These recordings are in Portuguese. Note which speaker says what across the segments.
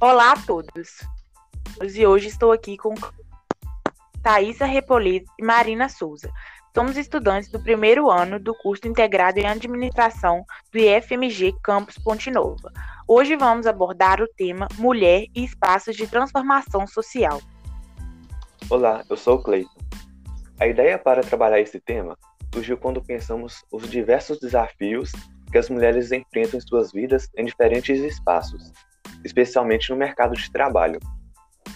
Speaker 1: Olá a todos. E hoje estou aqui com Thaisa Repolito e Marina Souza. Somos estudantes do primeiro ano do curso integrado em administração do IFMG Campus Ponte Nova. Hoje vamos abordar o tema Mulher e Espaços de Transformação Social.
Speaker 2: Olá, eu sou o Cleiton. A ideia para trabalhar esse tema surgiu quando pensamos os diversos desafios que as mulheres enfrentam em suas vidas em diferentes espaços, especialmente no mercado de trabalho.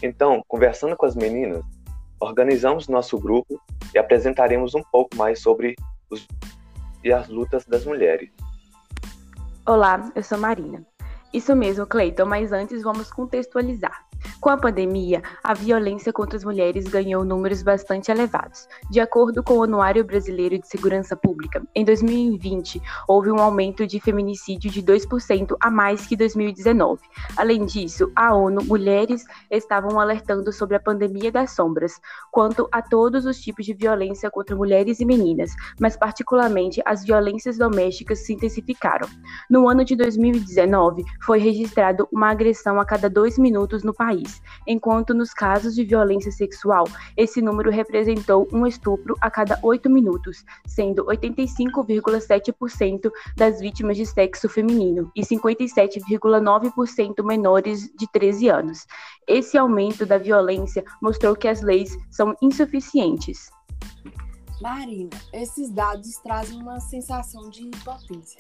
Speaker 2: Então, conversando com as meninas, organizamos nosso grupo e apresentaremos um pouco mais sobre os e as lutas das mulheres.
Speaker 3: Olá, eu sou Marina. Isso mesmo, Cleiton, mas antes vamos contextualizar. Com a pandemia, a violência contra as mulheres ganhou números bastante elevados. De acordo com o Anuário Brasileiro de Segurança Pública, em 2020 houve um aumento de feminicídio de 2% a mais que 2019. Além disso, a ONU Mulheres estavam alertando sobre a pandemia das sombras, quanto a todos os tipos de violência contra mulheres e meninas, mas particularmente as violências domésticas se intensificaram. No ano de 2019, foi registrado uma agressão a cada dois minutos no país país, enquanto nos casos de violência sexual, esse número representou um estupro a cada oito minutos, sendo 85,7% das vítimas de sexo feminino e 57,9% menores de 13 anos. Esse aumento da violência mostrou que as leis são insuficientes.
Speaker 4: Marina, esses dados trazem uma sensação de impotência,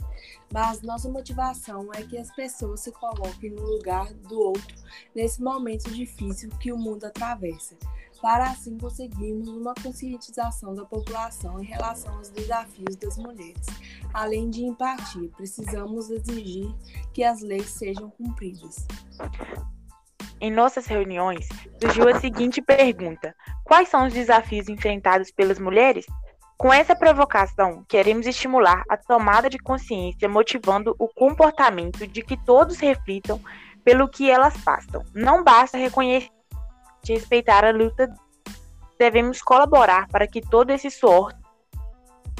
Speaker 4: mas nossa motivação é que as pessoas se coloquem no lugar do outro nesse momento difícil que o mundo atravessa, para assim conseguirmos uma conscientização da população em relação aos desafios das mulheres. Além de empatia, precisamos exigir que as leis sejam cumpridas.
Speaker 1: Em nossas reuniões, surgiu a seguinte pergunta: Quais são os desafios enfrentados pelas mulheres? Com essa provocação, queremos estimular a tomada de consciência, motivando o comportamento de que todos reflitam pelo que elas passam. Não basta reconhecer e respeitar a luta, devemos colaborar para que todo esse suor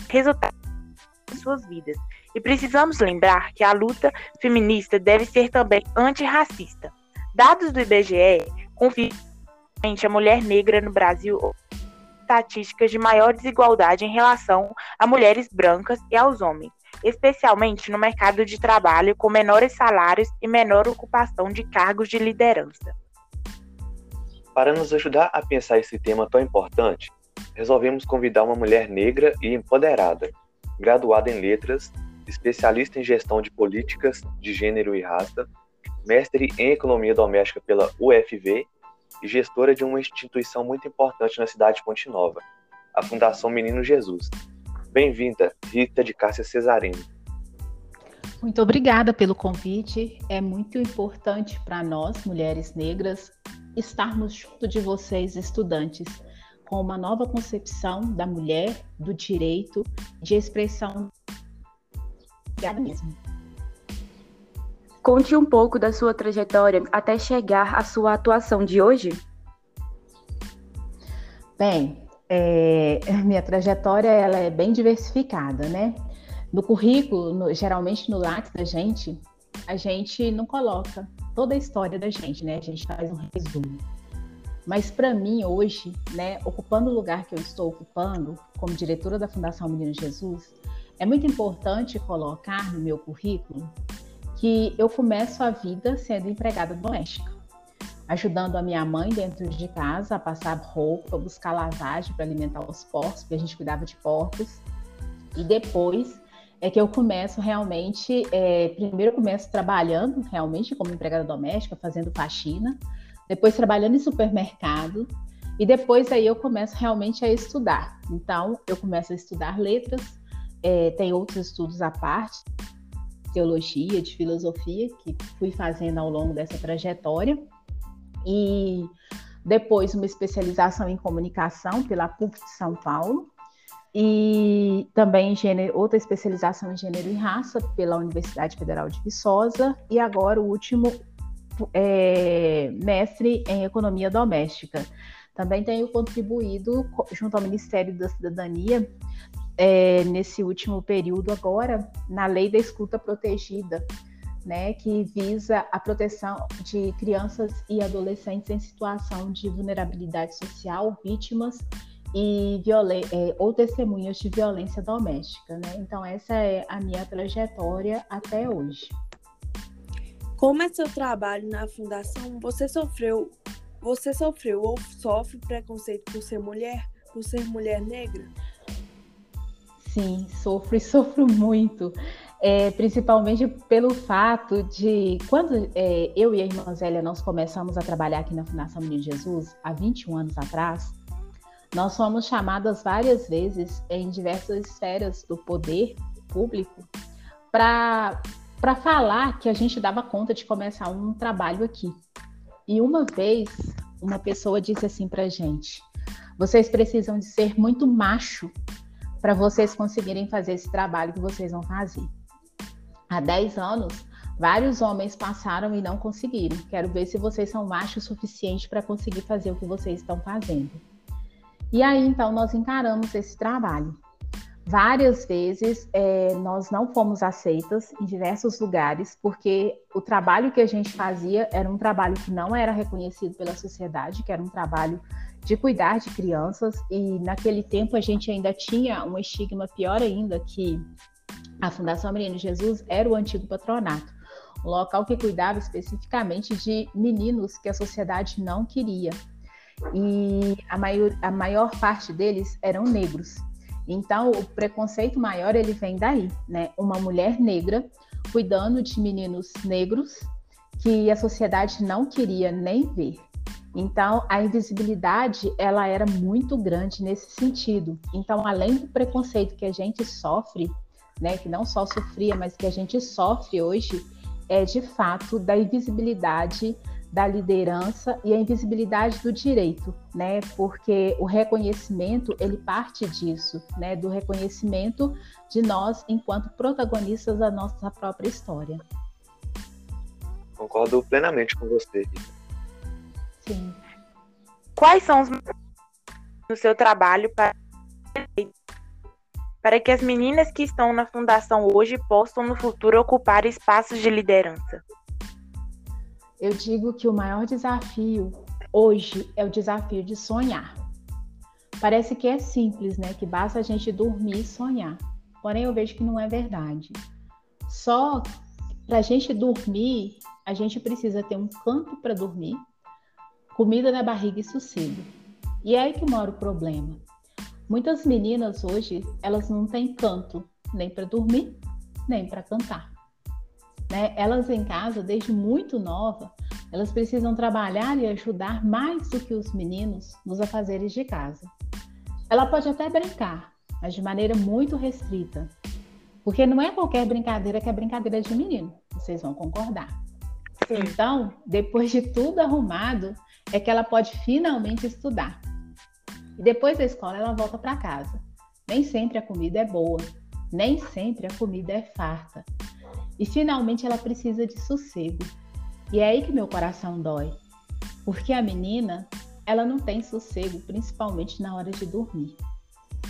Speaker 1: resulte em suas vidas. E precisamos lembrar que a luta feminista deve ser também antirracista. Dados do IBGE confirmam a mulher negra no Brasil estatísticas de maior desigualdade em relação a mulheres brancas e aos homens, especialmente no mercado de trabalho com menores salários e menor ocupação de cargos de liderança.
Speaker 2: Para nos ajudar a pensar esse tema tão importante, resolvemos convidar uma mulher negra e empoderada, graduada em letras, especialista em gestão de políticas de gênero e raça, mestre em economia doméstica pela UFV e gestora de uma instituição muito importante na cidade de Ponte Nova, a Fundação Menino Jesus. Bem-vinda, Rita de Cássia Cesarino.
Speaker 5: Muito obrigada pelo convite. É muito importante para nós, mulheres negras, estarmos junto de vocês, estudantes, com uma nova concepção da mulher, do direito, de expressão. Obrigada mesmo.
Speaker 3: Conte um pouco da sua trajetória até chegar à sua atuação de hoje.
Speaker 5: Bem, é, minha trajetória ela é bem diversificada, né? No currículo, no, geralmente no Lattes da gente, a gente não coloca toda a história da gente, né? A gente faz um resumo. Mas para mim hoje, né, ocupando o lugar que eu estou ocupando como diretora da Fundação Menino Jesus, é muito importante colocar no meu currículo que eu começo a vida sendo empregada doméstica, ajudando a minha mãe dentro de casa a passar roupa, buscar lavagem para alimentar os porcos, porque a gente cuidava de porcos. E depois é que eu começo realmente, é, primeiro eu começo trabalhando realmente como empregada doméstica, fazendo faxina, depois trabalhando em supermercado, e depois aí eu começo realmente a estudar. Então, eu começo a estudar letras, é, tem outros estudos à parte, teologia, de filosofia, que fui fazendo ao longo dessa trajetória. E depois uma especialização em comunicação pela PUC de São Paulo. E também gênero, outra especialização em gênero e raça pela Universidade Federal de Viçosa. E agora o último é, mestre em economia doméstica. Também tenho contribuído junto ao Ministério da Cidadania é, nesse último período agora na lei da escuta protegida, né, que visa a proteção de crianças e adolescentes em situação de vulnerabilidade social, vítimas e é, ou testemunhas de violência doméstica. Né? Então, essa é a minha trajetória até hoje.
Speaker 4: Como é seu trabalho na fundação? Você sofreu, você sofreu ou sofre preconceito por ser mulher, por ser mulher negra?
Speaker 5: Sim, sofro e sofro muito. É, principalmente pelo fato de quando é, eu e a irmã Zélia nós começamos a trabalhar aqui na Fundação Menino Jesus há 21 anos atrás, nós fomos chamadas várias vezes em diversas esferas do poder público para para falar que a gente dava conta de começar um trabalho aqui. E uma vez, uma pessoa disse assim para gente: vocês precisam de ser muito macho para vocês conseguirem fazer esse trabalho que vocês vão fazer. Há 10 anos, vários homens passaram e não conseguiram. Quero ver se vocês são machos o suficiente para conseguir fazer o que vocês estão fazendo. E aí, então, nós encaramos esse trabalho. Várias vezes é, nós não fomos aceitas em diversos lugares, porque o trabalho que a gente fazia era um trabalho que não era reconhecido pela sociedade, que era um trabalho de cuidar de crianças, e naquele tempo a gente ainda tinha um estigma pior ainda, que a Fundação Menino Jesus era o antigo patronato, um local que cuidava especificamente de meninos que a sociedade não queria. E a maior, a maior parte deles eram negros. Então, o preconceito maior ele vem daí, né? Uma mulher negra cuidando de meninos negros que a sociedade não queria nem ver. Então, a invisibilidade ela era muito grande nesse sentido. Então, além do preconceito que a gente sofre, né, que não só sofria, mas que a gente sofre hoje, é de fato da invisibilidade da liderança e a invisibilidade do direito, né? Porque o reconhecimento ele parte disso, né? Do reconhecimento de nós enquanto protagonistas da nossa própria história.
Speaker 2: Concordo plenamente com você.
Speaker 1: Sim. Quais são os no seu trabalho para para que as meninas que estão na fundação hoje possam no futuro ocupar espaços de liderança?
Speaker 5: eu digo que o maior desafio hoje é o desafio de sonhar. Parece que é simples, né? Que basta a gente dormir e sonhar. Porém, eu vejo que não é verdade. Só para a gente dormir, a gente precisa ter um canto para dormir, comida na barriga e sossego. E é aí que mora o problema. Muitas meninas hoje, elas não têm canto nem para dormir, nem para cantar. Né? Elas em casa, desde muito nova, elas precisam trabalhar e ajudar mais do que os meninos nos afazeres de casa. Ela pode até brincar, mas de maneira muito restrita, porque não é qualquer brincadeira que é brincadeira de menino, vocês vão concordar. Sim. Então, depois de tudo arrumado, é que ela pode finalmente estudar. E depois da escola, ela volta para casa. Nem sempre a comida é boa, nem sempre a comida é farta. E finalmente ela precisa de sossego. E é aí que meu coração dói. Porque a menina, ela não tem sossego, principalmente na hora de dormir.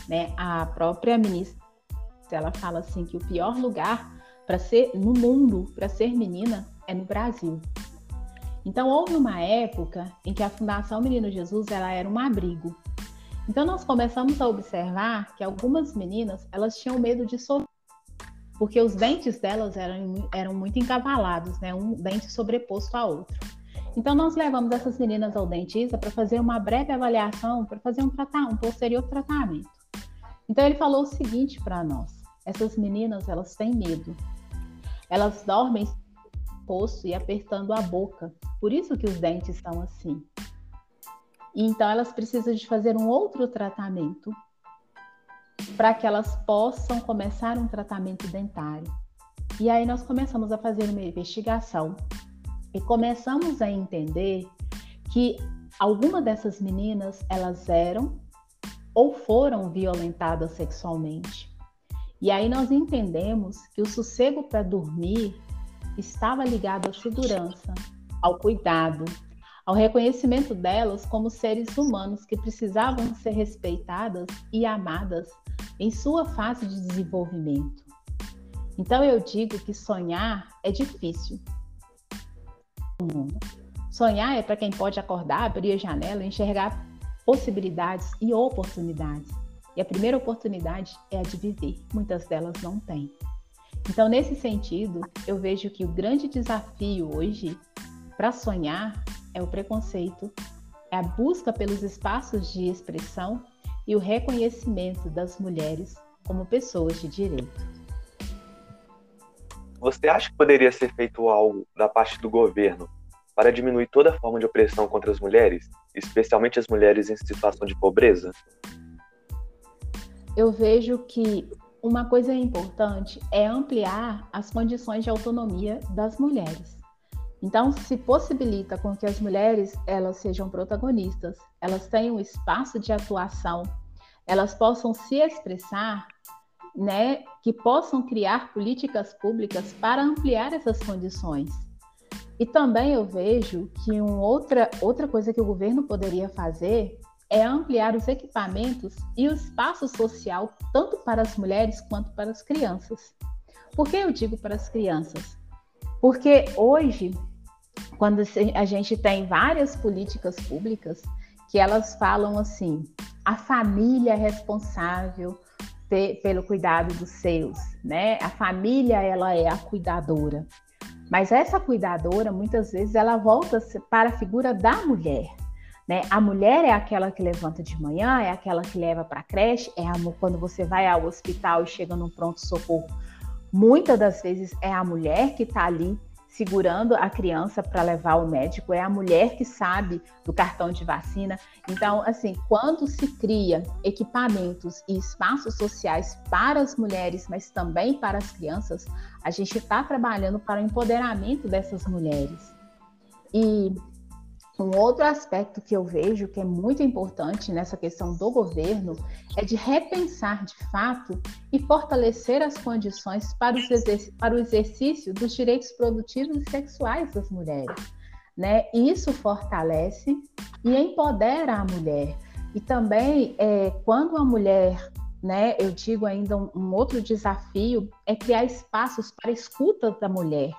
Speaker 5: Né? A própria ministra, ela fala assim que o pior lugar para ser no mundo para ser menina é no Brasil. Então houve uma época em que a Fundação Menino Jesus ela era um abrigo. Então nós começamos a observar que algumas meninas elas tinham medo de sofrer porque os dentes delas eram, eram muito encavalados, né? Um dente sobreposto ao outro. Então, nós levamos essas meninas ao dentista para fazer uma breve avaliação, para fazer um, um posterior tratamento. Então, ele falou o seguinte para nós: essas meninas, elas têm medo. Elas dormem posto e apertando a boca. Por isso que os dentes estão assim. Então, elas precisam de fazer um outro tratamento para que elas possam começar um tratamento dentário. E aí nós começamos a fazer uma investigação e começamos a entender que algumas dessas meninas elas eram ou foram violentadas sexualmente. E aí nós entendemos que o sossego para dormir estava ligado à segurança, ao cuidado, ao reconhecimento delas como seres humanos que precisavam ser respeitadas e amadas em sua fase de desenvolvimento. Então eu digo que sonhar é difícil. Sonhar é para quem pode acordar, abrir a janela, enxergar possibilidades e oportunidades. E a primeira oportunidade é a de viver. Muitas delas não têm. Então, nesse sentido, eu vejo que o grande desafio hoje para sonhar é o preconceito, é a busca pelos espaços de expressão e o reconhecimento das mulheres como pessoas de direito.
Speaker 2: Você acha que poderia ser feito algo da parte do governo para diminuir toda forma de opressão contra as mulheres, especialmente as mulheres em situação de pobreza?
Speaker 5: Eu vejo que uma coisa importante é ampliar as condições de autonomia das mulheres. Então, se possibilita com que as mulheres elas sejam protagonistas, elas tenham espaço de atuação, elas possam se expressar, né, que possam criar políticas públicas para ampliar essas condições. E também eu vejo que uma outra, outra coisa que o governo poderia fazer é ampliar os equipamentos e o espaço social tanto para as mulheres quanto para as crianças. Por que eu digo para as crianças? Porque hoje, quando a gente tem várias políticas públicas que elas falam assim, a família é responsável pelo cuidado dos seus, né? A família ela é a cuidadora. Mas essa cuidadora muitas vezes ela volta para a figura da mulher. Né? A mulher é aquela que levanta de manhã, é aquela que leva para a creche, é a, quando você vai ao hospital e chega num pronto-socorro. Muitas das vezes é a mulher que está ali segurando a criança para levar ao médico, é a mulher que sabe do cartão de vacina. Então, assim, quando se cria equipamentos e espaços sociais para as mulheres, mas também para as crianças, a gente está trabalhando para o empoderamento dessas mulheres. E um outro aspecto que eu vejo que é muito importante nessa questão do governo é de repensar de fato e fortalecer as condições para, para o exercício dos direitos produtivos e sexuais das mulheres. Né? Isso fortalece e empodera a mulher. E também, é, quando a mulher, né, eu digo ainda um, um outro desafio, é criar espaços para escuta da mulher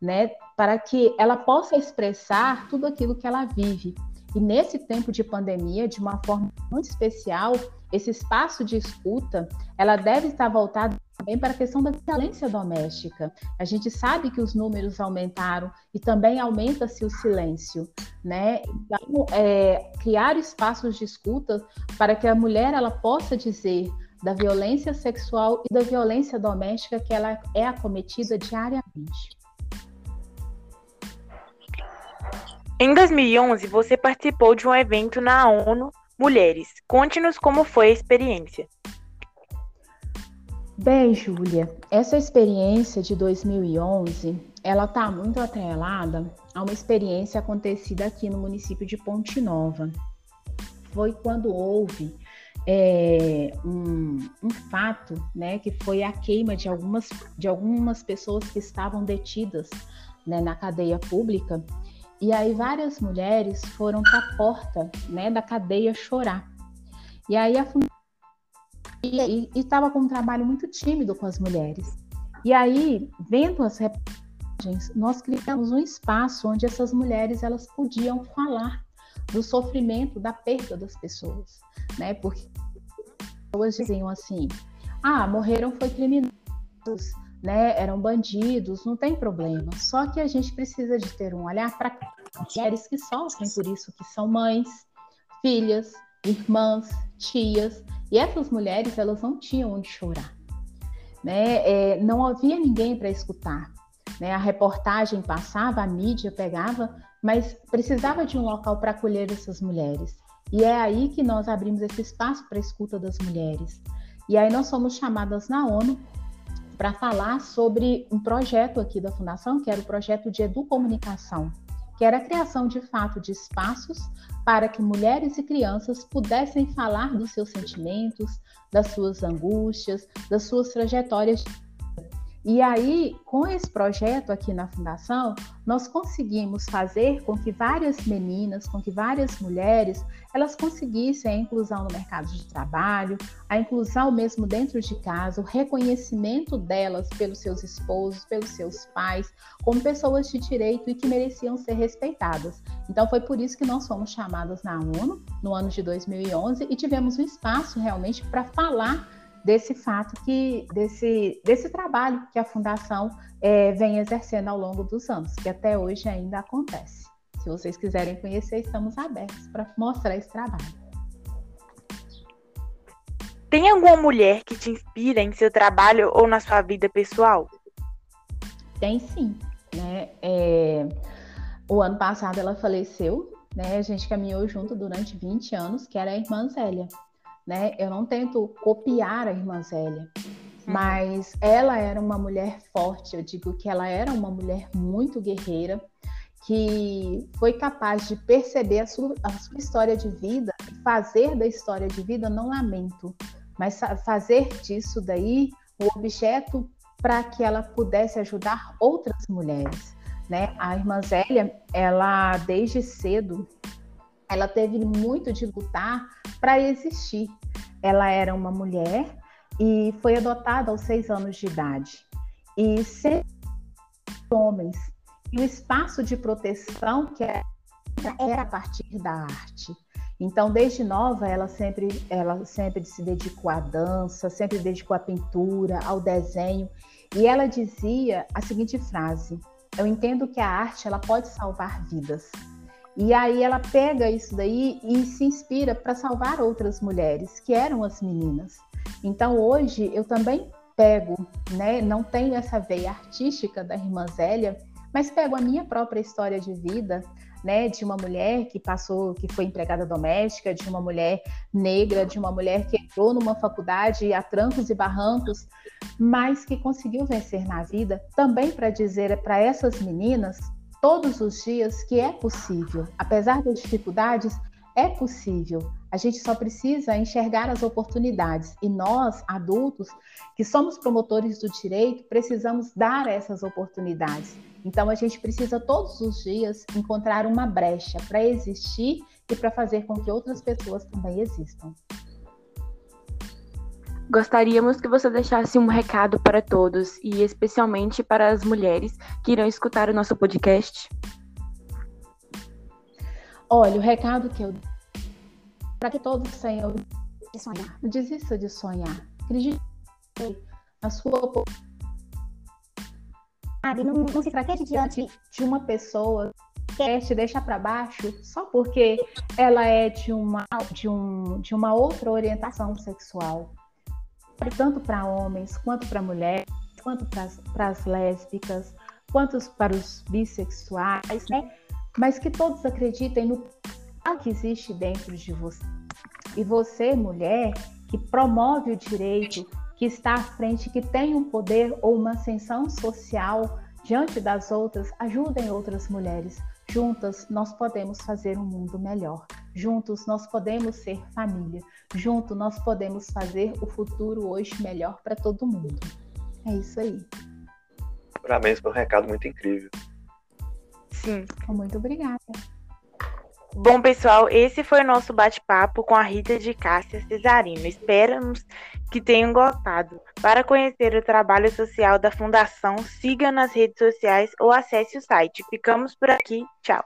Speaker 5: né, para que ela possa expressar tudo aquilo que ela vive. E nesse tempo de pandemia, de uma forma muito especial, esse espaço de escuta, ela deve estar voltada também para a questão da violência doméstica. A gente sabe que os números aumentaram e também aumenta-se o silêncio, né? Então, é, criar espaços de escuta para que a mulher ela possa dizer da violência sexual e da violência doméstica que ela é acometida diariamente.
Speaker 1: Em 2011, você participou de um evento na ONU Mulheres. Conte-nos como foi a experiência.
Speaker 5: Bem, Júlia, essa experiência de 2011, ela está muito atrelada a uma experiência acontecida aqui no município de Ponte Nova. Foi quando houve é, um, um, fato, né, que foi a queima de algumas, de algumas pessoas que estavam detidas né, na cadeia pública e aí várias mulheres foram para a porta né, da cadeia chorar. E aí a e estava com um trabalho muito tímido com as mulheres. E aí, vendo as reportagens, nós criamos um espaço onde essas mulheres elas podiam falar do sofrimento, da perda das pessoas, né? Porque as pessoas diziam assim: "Ah, morreram foi criminosos, né, eram bandidos, não tem problema. Só que a gente precisa de ter um olhar para mulheres que sofrem por isso, que são mães, filhas, irmãs, tias, e essas mulheres elas não tinham onde chorar, né? É, não havia ninguém para escutar, né? A reportagem passava, a mídia pegava, mas precisava de um local para acolher essas mulheres. E é aí que nós abrimos esse espaço para a escuta das mulheres. E aí nós somos chamadas na ONU para falar sobre um projeto aqui da Fundação, que era o projeto de educomunicação, que era a criação de fato de espaços para que mulheres e crianças pudessem falar dos seus sentimentos, das suas angústias, das suas trajetórias. E aí, com esse projeto aqui na Fundação, nós conseguimos fazer com que várias meninas, com que várias mulheres, elas conseguissem a inclusão no mercado de trabalho, a inclusão mesmo dentro de casa, o reconhecimento delas pelos seus esposos, pelos seus pais, como pessoas de direito e que mereciam ser respeitadas. Então, foi por isso que nós fomos chamadas na ONU no ano de 2011 e tivemos um espaço realmente para falar desse fato que desse, desse trabalho que a fundação é, vem exercendo ao longo dos anos, que até hoje ainda acontece. Se vocês quiserem conhecer, estamos abertos para mostrar esse trabalho.
Speaker 1: Tem alguma mulher que te inspira em seu trabalho ou na sua vida pessoal?
Speaker 5: Tem sim. Né? É, o ano passado ela faleceu, né? A gente caminhou junto durante 20 anos, que era a irmã Zélia né? Eu não tento copiar a irmã Zélia, mas ela era uma mulher forte. Eu digo que ela era uma mulher muito guerreira, que foi capaz de perceber a sua, a sua história de vida fazer da história de vida não lamento, mas fazer disso daí o objeto para que ela pudesse ajudar outras mulheres. Né? A irmã Zélia, ela desde cedo, ela teve muito de lutar para existir. Ela era uma mulher e foi adotada aos seis anos de idade. E sempre homens. E o espaço de proteção que era, era a partir da arte. Então, desde nova, ela sempre, ela sempre se dedicou à dança, sempre se dedicou à pintura, ao desenho. E ela dizia a seguinte frase: Eu entendo que a arte ela pode salvar vidas. E aí ela pega isso daí e se inspira para salvar outras mulheres, que eram as meninas. Então hoje eu também pego, né, não tenho essa veia artística da irmã Zélia, mas pego a minha própria história de vida, né, de uma mulher que passou, que foi empregada doméstica, de uma mulher negra, de uma mulher que entrou numa faculdade a trancos e barrancos, mas que conseguiu vencer na vida, também para dizer para essas meninas todos os dias que é possível. Apesar das dificuldades, é possível. A gente só precisa enxergar as oportunidades. E nós, adultos, que somos promotores do direito, precisamos dar essas oportunidades. Então, a gente precisa todos os dias encontrar uma brecha para existir e para fazer com que outras pessoas também existam.
Speaker 3: Gostaríamos que você deixasse um recado para todos e especialmente para as mulheres que irão escutar o nosso podcast.
Speaker 5: Olha, o recado que eu para que todos saiam de sonhar. Não desista de sonhar. Acredite na sua não, não se fraqueje diante de uma pessoa que quer te deixar para baixo só porque ela é de uma, de, um, de uma outra orientação sexual tanto para homens quanto para mulheres, quanto para as lésbicas, quanto para os bissexuais, né? Mas que todos acreditem no que existe dentro de você. E você, mulher, que promove o direito, que está à frente, que tem um poder ou uma ascensão social diante das outras, ajudem outras mulheres. Juntas nós podemos fazer um mundo melhor. Juntos nós podemos ser família. Juntos nós podemos fazer o futuro hoje melhor para todo mundo. É isso aí.
Speaker 2: Parabéns pelo recado muito incrível.
Speaker 1: Sim.
Speaker 5: Muito obrigada.
Speaker 1: Bom, pessoal, esse foi o nosso bate-papo com a Rita de Cássia Cesarino. Esperamos que tenham gostado. Para conhecer o trabalho social da Fundação, siga nas redes sociais ou acesse o site. Ficamos por aqui. Tchau.